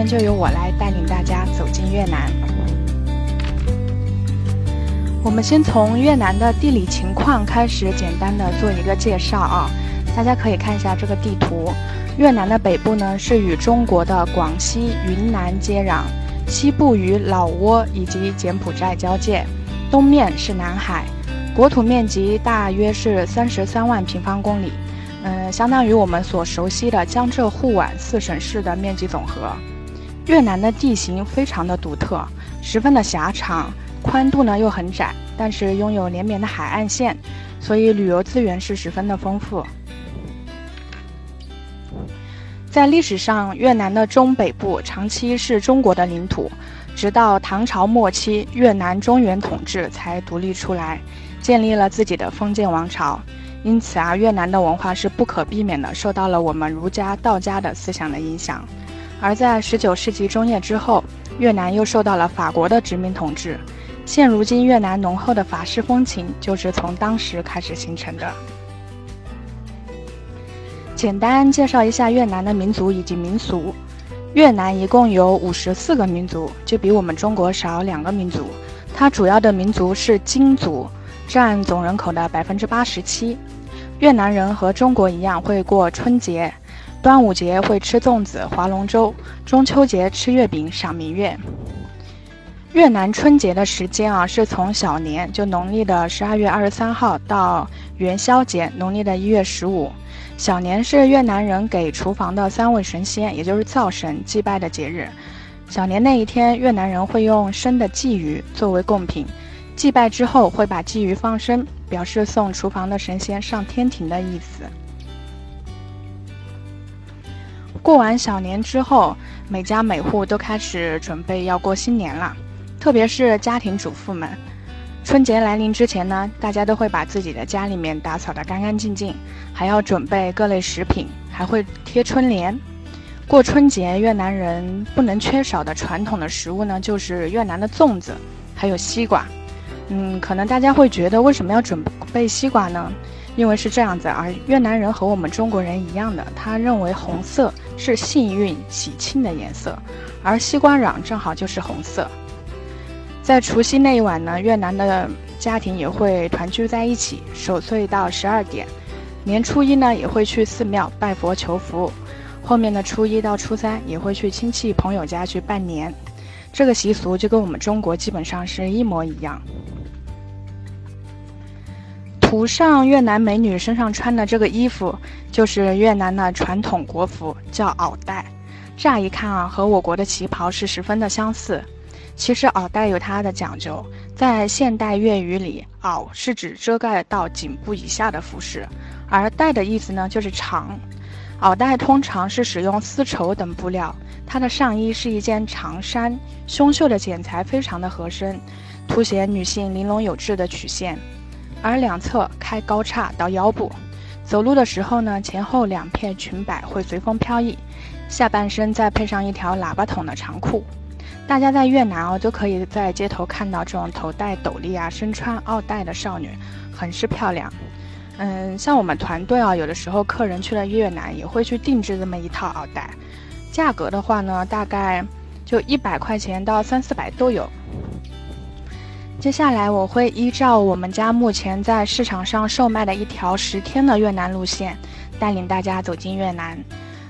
天就由我来带领大家走进越南。我们先从越南的地理情况开始，简单的做一个介绍啊。大家可以看一下这个地图，越南的北部呢是与中国的广西、云南接壤，西部与老挝以及柬埔寨交界，东面是南海，国土面积大约是三十三万平方公里，嗯，相当于我们所熟悉的江浙沪皖四省市的面积总和。越南的地形非常的独特，十分的狭长。宽度呢又很窄，但是拥有连绵的海岸线，所以旅游资源是十分的丰富。在历史上，越南的中北部长期是中国的领土，直到唐朝末期，越南中原统治才独立出来，建立了自己的封建王朝。因此啊，越南的文化是不可避免的受到了我们儒家、道家的思想的影响。而在十九世纪中叶之后，越南又受到了法国的殖民统治。现如今，越南浓厚的法式风情就是从当时开始形成的。简单介绍一下越南的民族以及民俗。越南一共有五十四个民族，就比我们中国少两个民族。它主要的民族是金族，占总人口的百分之八十七。越南人和中国一样会过春节，端午节会吃粽子、划龙舟，中秋节吃月饼、赏明月。越南春节的时间啊，是从小年，就农历的十二月二十三号到元宵节，农历的一月十五。小年是越南人给厨房的三位神仙，也就是灶神祭拜的节日。小年那一天，越南人会用生的鲫鱼作为贡品，祭拜之后会把鲫鱼放生，表示送厨房的神仙上天庭的意思。过完小年之后，每家每户都开始准备要过新年了。特别是家庭主妇们，春节来临之前呢，大家都会把自己的家里面打扫得干干净净，还要准备各类食品，还会贴春联。过春节，越南人不能缺少的传统的食物呢，就是越南的粽子，还有西瓜。嗯，可能大家会觉得为什么要准备西瓜呢？因为是这样子，而越南人和我们中国人一样的，他认为红色是幸运喜庆的颜色，而西瓜瓤正好就是红色。在除夕那一晚呢，越南的家庭也会团聚在一起守岁到十二点。年初一呢，也会去寺庙拜佛求福。后面的初一到初三也会去亲戚朋友家去拜年。这个习俗就跟我们中国基本上是一模一样。图上越南美女身上穿的这个衣服，就是越南的传统国服，叫袄带。乍一看啊，和我国的旗袍是十分的相似。其实袄带有它的讲究，在现代粤语里，袄是指遮盖到颈部以下的服饰，而带的意思呢就是长。袄带通常是使用丝绸等布料，它的上衣是一件长衫，胸袖的剪裁非常的合身，凸显女性玲珑有致的曲线，而两侧开高叉到腰部。走路的时候呢，前后两片裙摆会随风飘逸，下半身再配上一条喇叭筒的长裤。大家在越南哦，都可以在街头看到这种头戴斗笠啊、身穿奥带的少女，很是漂亮。嗯，像我们团队啊，有的时候客人去了越南，也会去定制这么一套奥带。价格的话呢，大概就一百块钱到三四百都有。接下来我会依照我们家目前在市场上售卖的一条十天的越南路线，带领大家走进越南。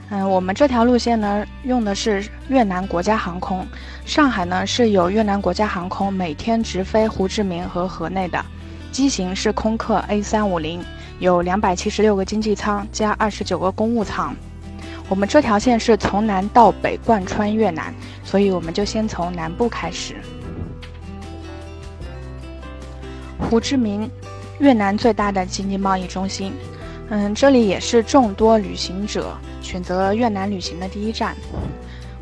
嗯，我们这条路线呢，用的是越南国家航空。上海呢是有越南国家航空每天直飞胡志明和河内的，机型是空客 A 三五零，有两百七十六个经济舱加二十九个公务舱。我们这条线是从南到北贯穿越南，所以我们就先从南部开始。胡志明，越南最大的经济贸易中心。嗯，这里也是众多旅行者。选择越南旅行的第一站，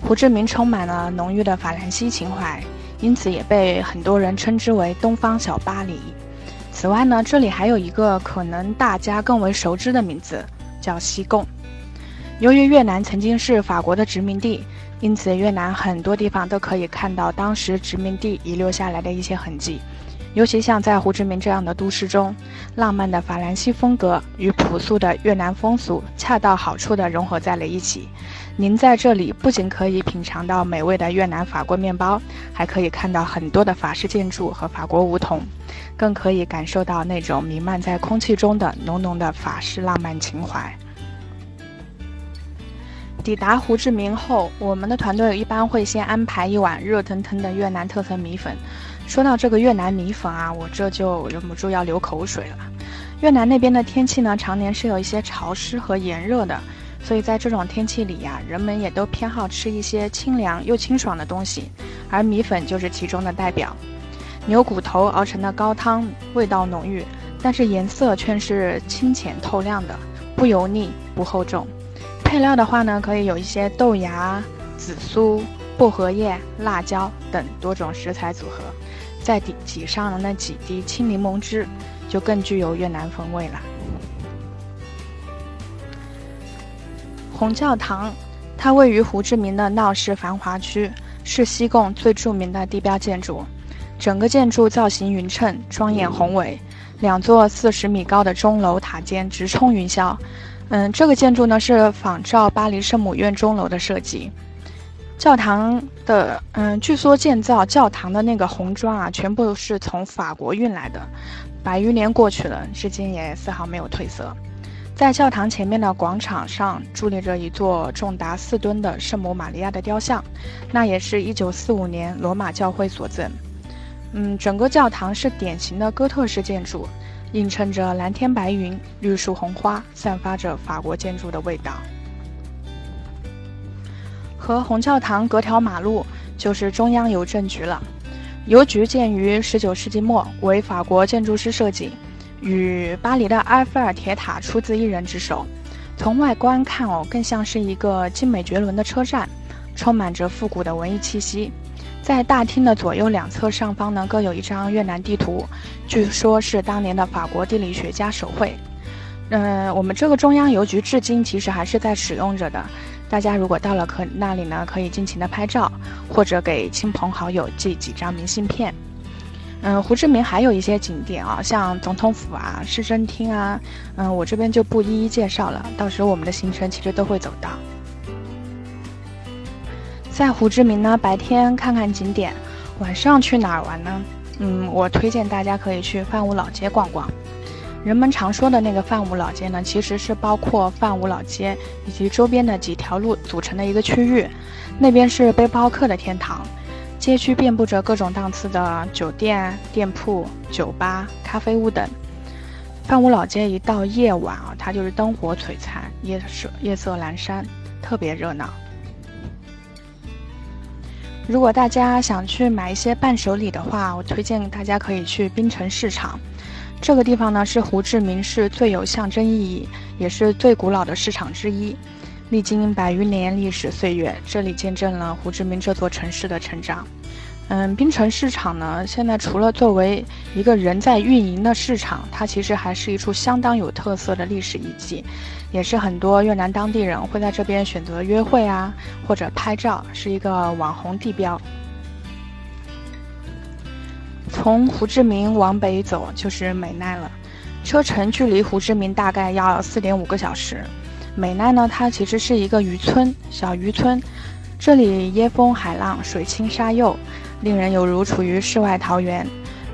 胡志明充满了浓郁的法兰西情怀，因此也被很多人称之为“东方小巴黎”。此外呢，这里还有一个可能大家更为熟知的名字，叫西贡。由于越南曾经是法国的殖民地，因此越南很多地方都可以看到当时殖民地遗留下来的一些痕迹，尤其像在胡志明这样的都市中，浪漫的法兰西风格与朴素的越南风俗恰到好处地融合在了一起。您在这里不仅可以品尝到美味的越南法国面包，还可以看到很多的法式建筑和法国梧桐，更可以感受到那种弥漫在空气中的浓浓的法式浪漫情怀。抵达胡志明后，我们的团队一般会先安排一碗热腾腾的越南特色米粉。说到这个越南米粉啊，我这就忍不住要流口水了。越南那边的天气呢，常年是有一些潮湿和炎热的，所以在这种天气里呀，人们也都偏好吃一些清凉又清爽的东西，而米粉就是其中的代表。牛骨头熬成的高汤，味道浓郁，但是颜色却是清浅透亮的，不油腻不厚重。配料的话呢，可以有一些豆芽、紫苏、薄荷叶、辣椒等多种食材组合，再挤挤上了那几滴青柠檬汁，就更具有越南风味了。红教堂，它位于胡志明的闹市繁华区，是西贡最著名的地标建筑。整个建筑造型匀称、庄严宏伟，两座四十米高的钟楼塔尖直冲云霄。嗯，这个建筑呢是仿照巴黎圣母院钟楼的设计。教堂的嗯，据说建造教堂的那个红砖啊，全部是从法国运来的。百余年过去了，至今也丝毫没有褪色。在教堂前面的广场上伫立着一座重达四吨的圣母玛利亚的雕像，那也是一九四五年罗马教会所赠。嗯，整个教堂是典型的哥特式建筑。映衬着蓝天白云、绿树红花，散发着法国建筑的味道。和红教堂隔条马路就是中央邮政局了。邮局建于19世纪末，为法国建筑师设计，与巴黎的埃菲尔铁塔出自一人之手。从外观看哦，更像是一个精美绝伦的车站，充满着复古的文艺气息。在大厅的左右两侧上方呢，各有一张越南地图，据说是当年的法国地理学家手绘。嗯，我们这个中央邮局至今其实还是在使用着的。大家如果到了可那里呢，可以尽情的拍照，或者给亲朋好友寄几张明信片。嗯，胡志明还有一些景点啊，像总统府啊、市政厅啊，嗯，我这边就不一一介绍了，到时候我们的行程其实都会走到。在胡志明呢，白天看看景点，晚上去哪儿玩呢？嗯，我推荐大家可以去范武老街逛逛。人们常说的那个范武老街呢，其实是包括范武老街以及周边的几条路组成的一个区域。那边是背包客的天堂，街区遍布着各种档次的酒店、店铺、酒吧、咖啡屋等。范武老街一到夜晚啊，它就是灯火璀璨，夜色夜色阑珊，特别热闹。如果大家想去买一些伴手礼的话，我推荐大家可以去滨城市场。这个地方呢是胡志明市最有象征意义，也是最古老的市场之一。历经百余年历史岁月，这里见证了胡志明这座城市的成长。嗯，滨城市场呢，现在除了作为一个人在运营的市场，它其实还是一处相当有特色的历史遗迹，也是很多越南当地人会在这边选择约会啊，或者拍照，是一个网红地标。从胡志明往北走就是美奈了，车程距离胡志明大概要四点五个小时。美奈呢，它其实是一个渔村，小渔村，这里椰风海浪，水清沙幼。令人犹如处于世外桃源。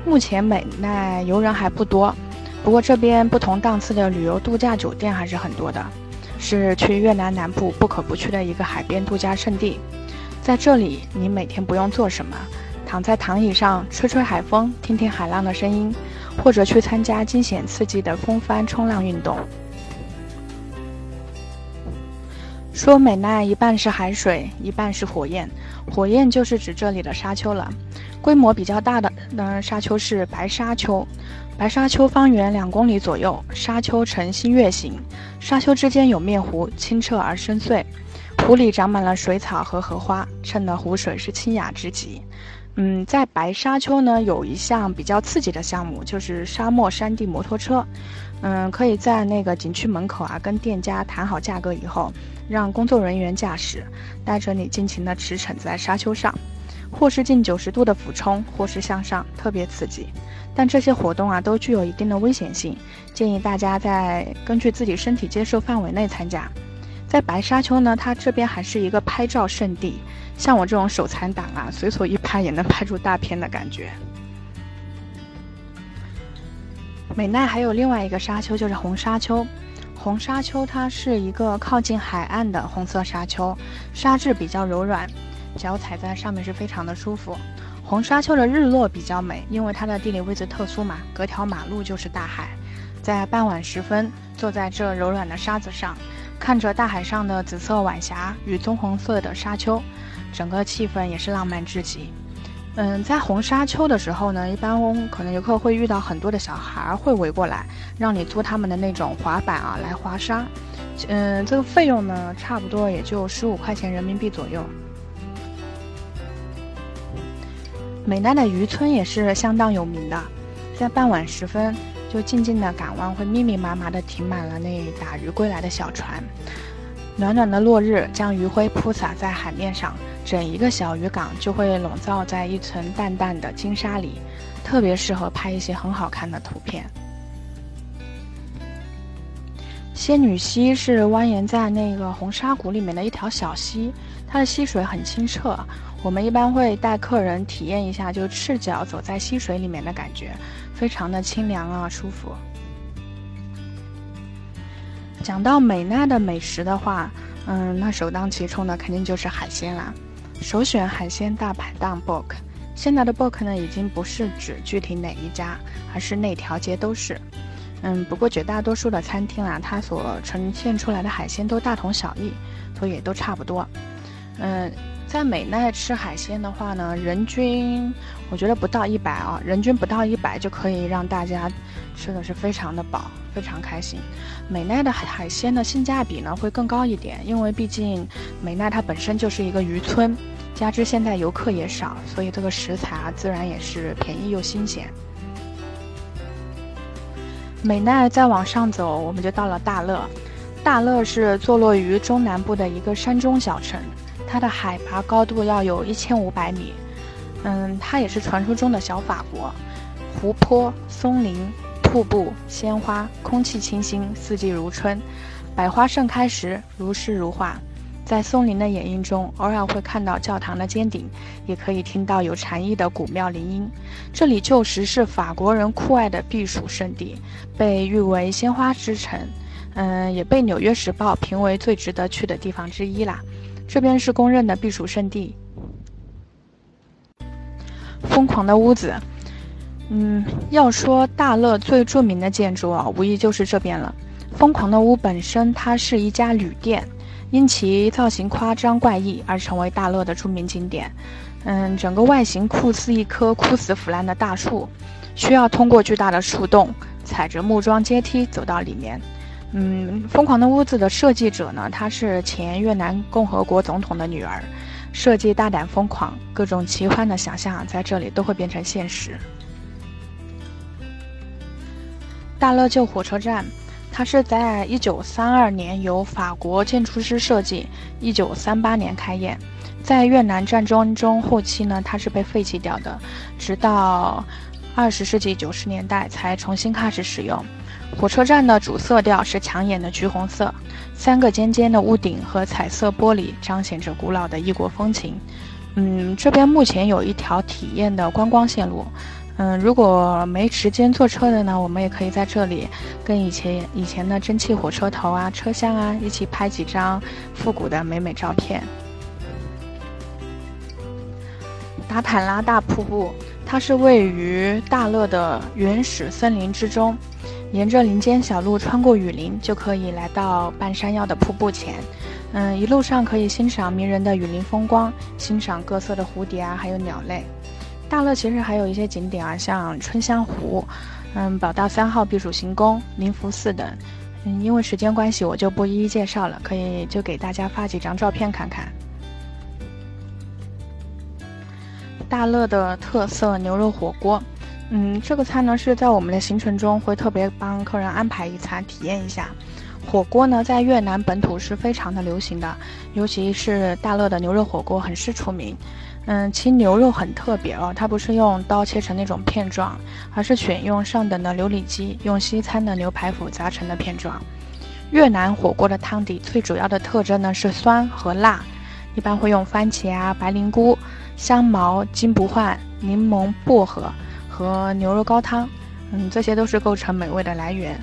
目前美奈游人还不多，不过这边不同档次的旅游度假酒店还是很多的，是去越南南部不可不去的一个海边度假胜地。在这里，你每天不用做什么，躺在躺椅上吹吹海风，听听海浪的声音，或者去参加惊险刺激的风帆冲浪运动。说美奈一半是海水，一半是火焰。火焰就是指这里的沙丘了。规模比较大的呢，沙丘是白沙丘。白沙丘方圆两公里左右，沙丘呈新月形，沙丘之间有面湖，清澈而深邃。湖里长满了水草和荷花，衬得湖水是清雅之极。嗯，在白沙丘呢，有一项比较刺激的项目，就是沙漠山地摩托车。嗯，可以在那个景区门口啊，跟店家谈好价格以后，让工作人员驾驶，带着你尽情的驰骋在沙丘上。或是近九十度的俯冲，或是向上，特别刺激。但这些活动啊，都具有一定的危险性，建议大家在根据自己身体接受范围内参加。在白沙丘呢，它这边还是一个拍照圣地，像我这种手残党啊，随手一拍也能拍出大片的感觉。美奈还有另外一个沙丘，就是红沙丘。红沙丘它是一个靠近海岸的红色沙丘，沙质比较柔软，脚踩在上面是非常的舒服。红沙丘的日落比较美，因为它的地理位置特殊嘛，隔条马路就是大海。在傍晚时分，坐在这柔软的沙子上，看着大海上的紫色晚霞与棕红色的沙丘，整个气氛也是浪漫至极。嗯，在红沙丘的时候呢，一般可能游客会遇到很多的小孩会围过来，让你租他们的那种滑板啊来滑沙。嗯，这个费用呢，差不多也就十五块钱人民币左右。美奈的渔村也是相当有名的，在傍晚时分，就静静的港湾会密密麻麻的停满了那打鱼归来的小船，暖暖的落日将余晖铺洒在海面上，整一个小渔港就会笼罩在一层淡淡的金沙里，特别适合拍一些很好看的图片。仙女溪是蜿蜒在那个红沙谷里面的一条小溪，它的溪水很清澈。我们一般会带客人体验一下，就赤脚走在溪水里面的感觉，非常的清凉啊，舒服。讲到美奈的美食的话，嗯，那首当其冲的肯定就是海鲜啦。首选海鲜大排档 Book。现在的 Book 呢，已经不是指具体哪一家，而是那条街都是。嗯，不过绝大多数的餐厅啊，它所呈现出来的海鲜都大同小异，所以也都差不多。嗯。在美奈吃海鲜的话呢，人均我觉得不到一百啊，人均不到一百就可以让大家吃的是非常的饱，非常开心。美奈的海鲜的性价比呢会更高一点，因为毕竟美奈它本身就是一个渔村，加之现在游客也少，所以这个食材啊自然也是便宜又新鲜。美奈再往上走，我们就到了大乐。大乐是坐落于中南部的一个山中小城。它的海拔高度要有一千五百米，嗯，它也是传说中的小法国。湖泊、松林、瀑布、鲜花，空气清新，四季如春，百花盛开时如诗如画。在松林的掩映中，偶尔会看到教堂的尖顶，也可以听到有禅意的古庙铃音。这里旧时是法国人酷爱的避暑胜地，被誉为鲜花之城，嗯，也被《纽约时报》评为最值得去的地方之一啦。这边是公认的避暑胜地。疯狂的屋子，嗯，要说大乐最著名的建筑啊，无疑就是这边了。疯狂的屋本身它是一家旅店，因其造型夸张怪异而成为大乐的著名景点。嗯，整个外形酷似一棵枯死腐烂的大树，需要通过巨大的树洞，踩着木桩阶梯走到里面。嗯，疯狂的屋子的设计者呢，她是前越南共和国总统的女儿，设计大胆疯狂，各种奇幻的想象在这里都会变成现实。大乐旧火车站，它是在一九三二年由法国建筑师设计，一九三八年开业，在越南战争中后期呢，它是被废弃掉的，直到二十世纪九十年代才重新开始使用。火车站的主色调是抢眼的橘红色，三个尖尖的屋顶和彩色玻璃彰显着古老的异国风情。嗯，这边目前有一条体验的观光线路。嗯，如果没时间坐车的呢，我们也可以在这里跟以前以前的蒸汽火车头啊、车厢啊一起拍几张复古的美美照片。达坦拉大瀑布，它是位于大乐的原始森林之中。沿着林间小路穿过雨林，就可以来到半山腰的瀑布前。嗯，一路上可以欣赏迷人的雨林风光，欣赏各色的蝴蝶啊，还有鸟类。大乐其实还有一些景点啊，像春香湖、嗯，宝道三号避暑行宫、灵福寺等。嗯，因为时间关系，我就不一一介绍了，可以就给大家发几张照片看看。大乐的特色牛肉火锅。嗯，这个餐呢是在我们的行程中会特别帮客人安排一餐体验一下。火锅呢在越南本土是非常的流行的，尤其是大乐的牛肉火锅很是出名。嗯，其牛肉很特别哦，它不是用刀切成那种片状，而是选用上等的琉璃鸡，用西餐的牛排骨砸成的片状。越南火锅的汤底最主要的特征呢是酸和辣，一般会用番茄啊、白灵菇、香茅、金不换、柠檬、薄荷和牛肉高汤，嗯，这些都是构成美味的来源。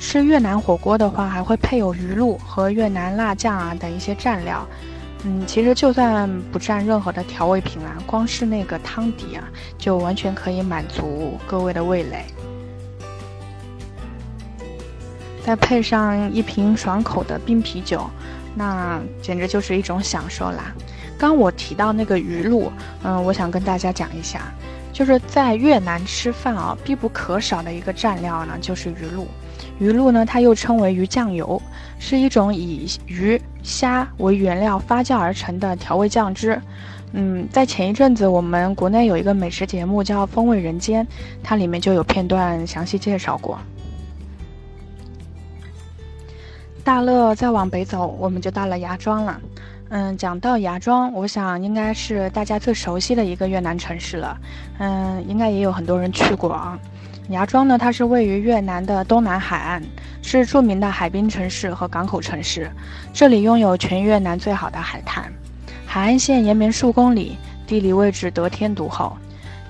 吃越南火锅的话，还会配有鱼露和越南辣酱啊等一些蘸料。嗯，其实就算不蘸任何的调味品啊，光是那个汤底啊，就完全可以满足各位的味蕾。再配上一瓶爽口的冰啤酒，那简直就是一种享受啦。刚我提到那个鱼露，嗯，我想跟大家讲一下，就是在越南吃饭啊，必不可少的一个蘸料呢，就是鱼露。鱼露呢，它又称为鱼酱油，是一种以鱼虾为原料发酵而成的调味酱汁。嗯，在前一阵子，我们国内有一个美食节目叫《风味人间》，它里面就有片段详细介绍过。大乐再往北走，我们就到了芽庄了。嗯，讲到芽庄，我想应该是大家最熟悉的一个越南城市了。嗯，应该也有很多人去过啊。芽庄呢，它是位于越南的东南海岸，是著名的海滨城市和港口城市。这里拥有全越南最好的海滩，海岸线延绵数公里，地理位置得天独厚。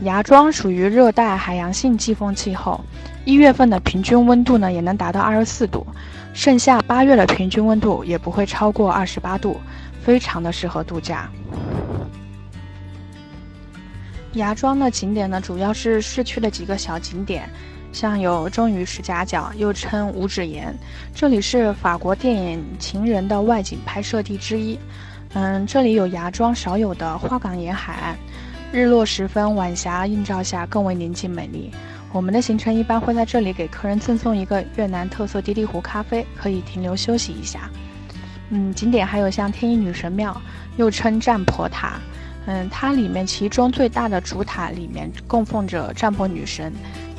芽庄属于热带海洋性季风气候，一月份的平均温度呢也能达到二十四度，盛夏八月的平均温度也不会超过二十八度，非常的适合度假。芽庄的景点呢，主要是市区的几个小景点，像有钟乳石夹角，又称五指岩，这里是法国电影《情人》的外景拍摄地之一。嗯，这里有芽庄少有的花岗岩海岸，日落时分，晚霞映照下更为宁静美丽。我们的行程一般会在这里给客人赠送一个越南特色滴滴壶咖啡，可以停留休息一下。嗯，景点还有像天一女神庙，又称占婆塔。嗯，它里面其中最大的主塔里面供奉着占婆女神，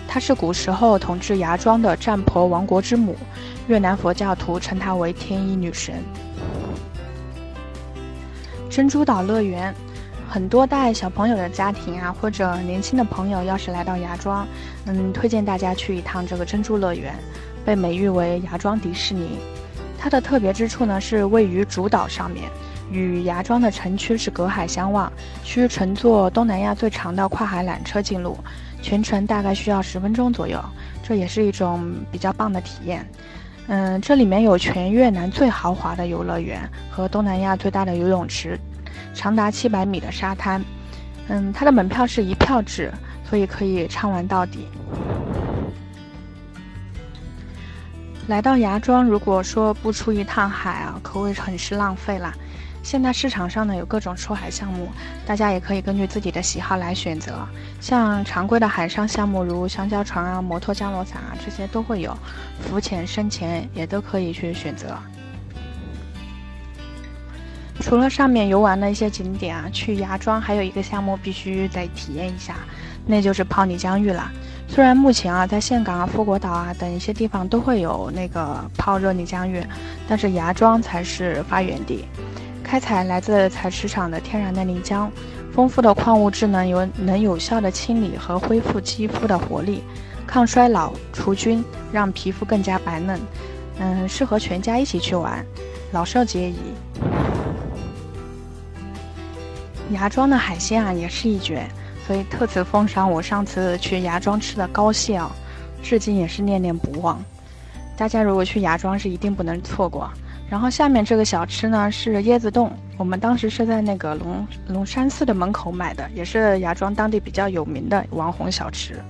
她是古时候统治芽庄的占婆王国之母，越南佛教徒称她为天一女神。珍珠岛乐园，很多带小朋友的家庭啊，或者年轻的朋友，要是来到芽庄，嗯，推荐大家去一趟这个珍珠乐园，被美誉为芽庄迪士尼。它的特别之处呢，是位于主岛上面。与芽庄的城区是隔海相望，需乘坐东南亚最长的跨海缆车进入，全程大概需要十分钟左右，这也是一种比较棒的体验。嗯，这里面有全越南最豪华的游乐园和东南亚最大的游泳池，长达七百米的沙滩。嗯，它的门票是一票制，所以可以畅玩到底。来到芽庄，如果说不出一趟海啊，可谓很是浪费啦。现在市场上呢有各种出海项目，大家也可以根据自己的喜好来选择。像常规的海上项目，如香蕉船啊、摩托降落伞啊，这些都会有，浮潜、深潜也都可以去选择。除了上面游玩的一些景点啊，去芽庄还有一个项目必须得体验一下，那就是泡泥浆浴了。虽然目前啊在岘港啊、富国岛啊等一些地方都会有那个泡热泥浆浴，但是芽庄才是发源地。开采来自采石场的天然的泥浆，丰富的矿物质呢，有能有效的清理和恢复肌肤的活力，抗衰老、除菌，让皮肤更加白嫩。嗯，适合全家一起去玩，老少皆宜。芽庄的海鲜啊也是一绝，所以特此奉上我上次去芽庄吃的膏蟹啊，至今也是念念不忘。大家如果去芽庄是一定不能错过。然后下面这个小吃呢是椰子冻，我们当时是在那个龙龙山寺的门口买的，也是芽庄当地比较有名的网红小吃。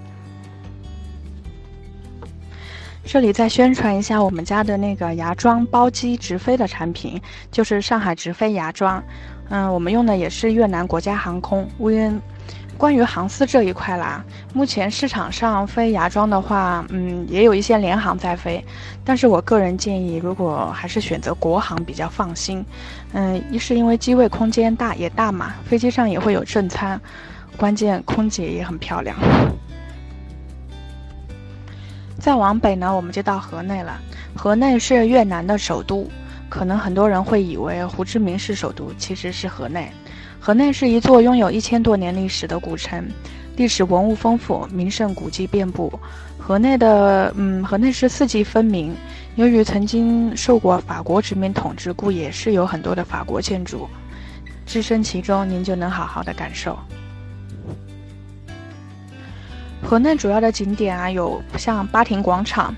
这里再宣传一下我们家的那个芽庄包机直飞的产品，就是上海直飞芽庄，嗯，我们用的也是越南国家航空 VN。关于航司这一块啦，目前市场上飞芽庄的话，嗯，也有一些联航在飞，但是我个人建议，如果还是选择国航比较放心。嗯，一是因为机位空间大也大嘛，飞机上也会有正餐，关键空姐也很漂亮。再往北呢，我们就到河内了。河内是越南的首都，可能很多人会以为胡志明是首都，其实是河内。河内是一座拥有一千多年历史的古城，历史文物丰富，名胜古迹遍布。河内的，嗯，河内是四季分明。由于曾经受过法国殖民统治，故也是有很多的法国建筑。置身其中，您就能好好的感受。河内主要的景点啊，有像八亭广场。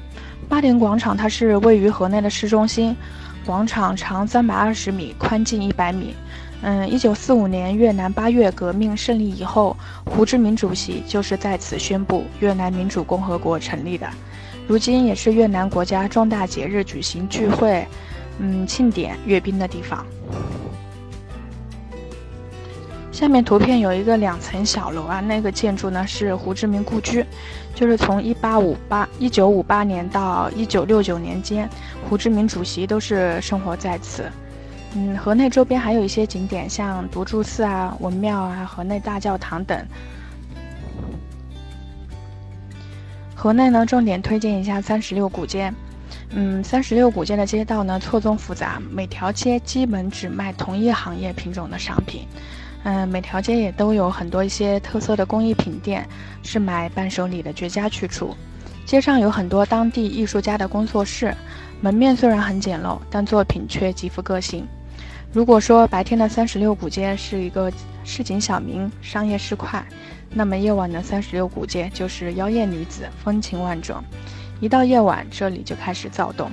八亭广场它是位于河内的市中心，广场长三百二十米，宽近一百米。嗯，一九四五年越南八月革命胜利以后，胡志明主席就是在此宣布越南民主共和国成立的。如今也是越南国家重大节日举行聚会、嗯庆典阅兵的地方。下面图片有一个两层小楼啊，那个建筑呢是胡志明故居，就是从一八五八一九五八年到一九六九年间，胡志明主席都是生活在此。嗯，河内周边还有一些景点，像独柱寺啊、文庙啊、河内大教堂等。河内呢，重点推荐一下三十六古街。嗯，三十六古街的街道呢，错综复杂，每条街基本只卖同一行业品种的商品。嗯，每条街也都有很多一些特色的工艺品店，是买伴手礼的绝佳去处。街上有很多当地艺术家的工作室，门面虽然很简陋，但作品却极富个性。如果说白天的三十六古街是一个市井小民、商业市侩，那么夜晚的三十六古街就是妖艳女子、风情万种。一到夜晚，这里就开始躁动。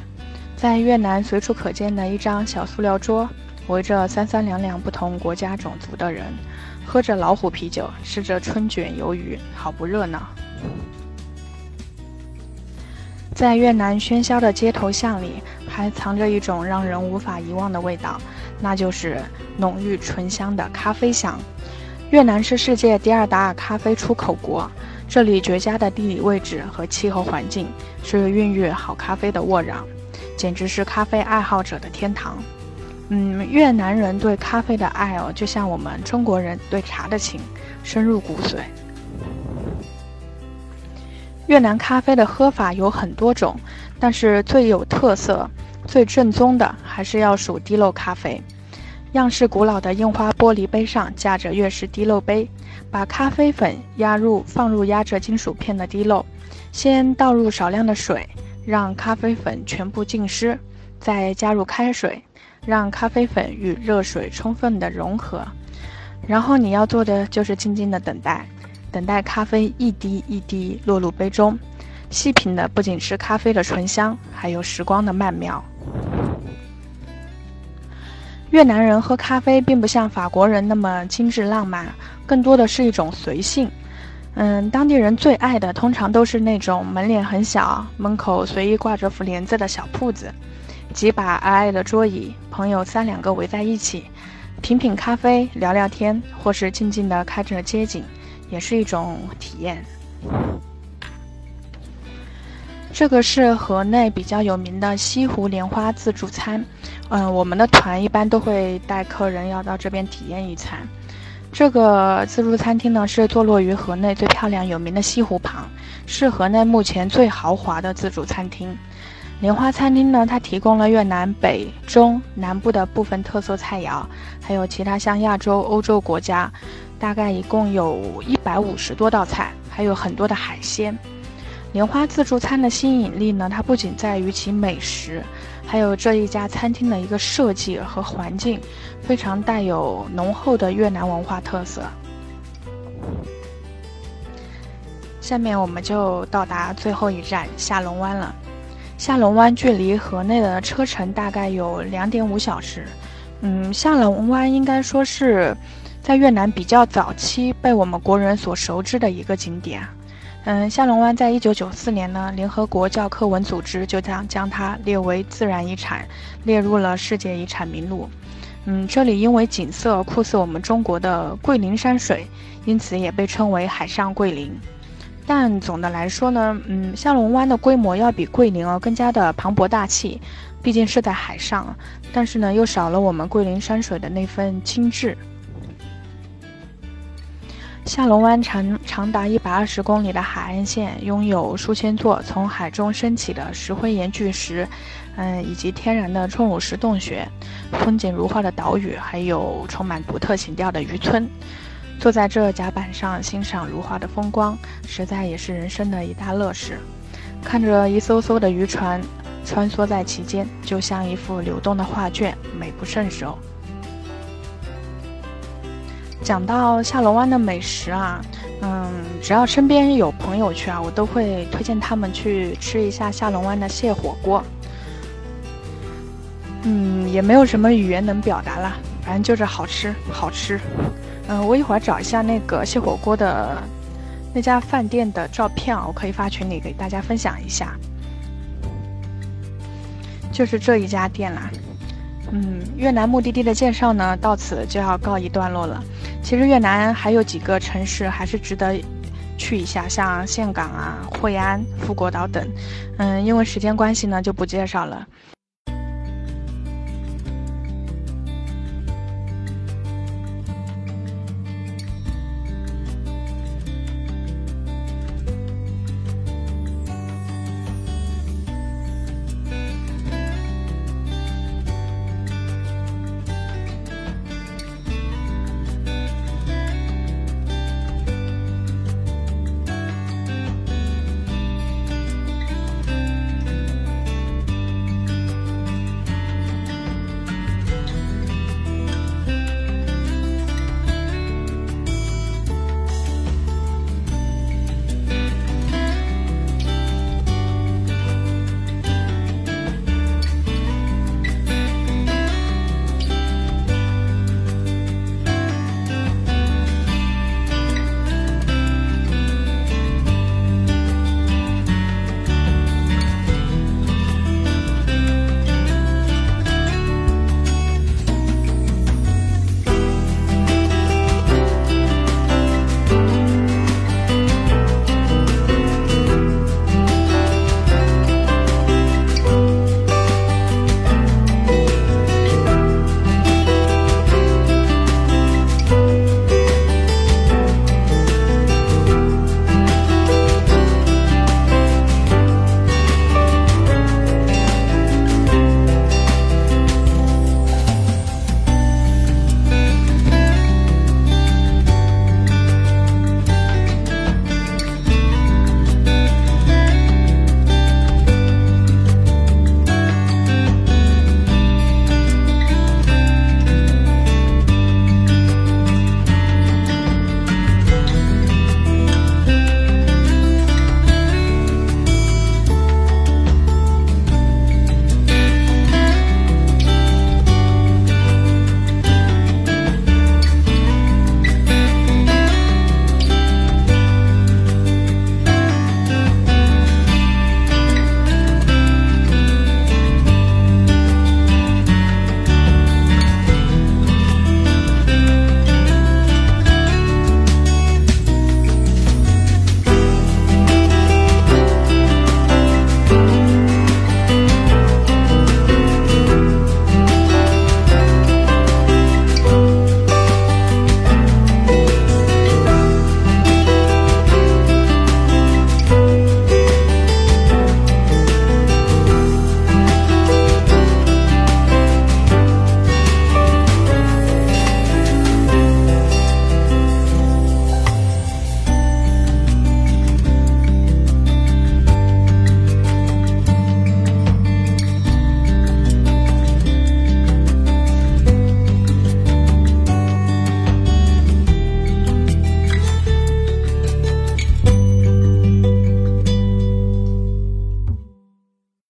在越南随处可见的一张小塑料桌，围着三三两两不同国家种族的人，喝着老虎啤酒，吃着春卷鱿鱼，好不热闹。在越南喧嚣的街头巷里，还藏着一种让人无法遗忘的味道。那就是浓郁醇香的咖啡香。越南是世界第二大咖啡出口国，这里绝佳的地理位置和气候环境是孕育好咖啡的沃壤，简直是咖啡爱好者的天堂。嗯，越南人对咖啡的爱哦，就像我们中国人对茶的情，深入骨髓。越南咖啡的喝法有很多种，但是最有特色。最正宗的还是要数滴漏咖啡，样式古老的印花玻璃杯上架着越式滴漏杯，把咖啡粉压入放入压着金属片的滴漏，先倒入少量的水，让咖啡粉全部浸湿，再加入开水，让咖啡粉与热水充分的融合，然后你要做的就是静静的等待，等待咖啡一滴一滴落入杯中，细品的不仅是咖啡的醇香，还有时光的曼妙。越南人喝咖啡并不像法国人那么精致浪漫，更多的是一种随性。嗯，当地人最爱的通常都是那种门脸很小、门口随意挂着副帘子的小铺子，几把矮矮的桌椅，朋友三两个围在一起，品品咖啡、聊聊天，或是静静地看着街景，也是一种体验。这个是河内比较有名的西湖莲花自助餐，嗯，我们的团一般都会带客人要到这边体验一餐。这个自助餐厅呢是坐落于河内最漂亮有名的西湖旁，是河内目前最豪华的自助餐厅。莲花餐厅呢，它提供了越南北、中、南部的部分特色菜肴，还有其他像亚洲、欧洲国家，大概一共有一百五十多道菜，还有很多的海鲜。莲花自助餐的吸引力呢，它不仅在于其美食，还有这一家餐厅的一个设计和环境，非常带有浓厚的越南文化特色。下面我们就到达最后一站下龙湾了。下龙湾距离河内的车程大概有两点五小时。嗯，下龙湾应该说是在越南比较早期被我们国人所熟知的一个景点。嗯，下龙湾在一九九四年呢，联合国教科文组织就将将它列为自然遗产，列入了世界遗产名录。嗯，这里因为景色酷似我们中国的桂林山水，因此也被称为海上桂林。但总的来说呢，嗯，下龙湾的规模要比桂林哦更加的磅礴大气，毕竟是在海上，但是呢又少了我们桂林山水的那份精致。下龙湾长长达一百二十公里的海岸线，拥有数千座从海中升起的石灰岩巨石，嗯，以及天然的钟乳石洞穴，风景如画的岛屿，还有充满独特情调的渔村。坐在这甲板上欣赏如画的风光，实在也是人生的一大乐事。看着一艘艘的渔船穿梭在其间，就像一幅流动的画卷，美不胜收。讲到下龙湾的美食啊，嗯，只要身边有朋友去啊，我都会推荐他们去吃一下下龙湾的蟹火锅。嗯，也没有什么语言能表达了，反正就是好吃，好吃。嗯，我一会儿找一下那个蟹火锅的那家饭店的照片啊，我可以发群里给大家分享一下。就是这一家店啦。嗯，越南目的地的介绍呢，到此就要告一段落了。其实越南还有几个城市还是值得去一下，像岘港啊、惠安、富国岛等。嗯，因为时间关系呢，就不介绍了。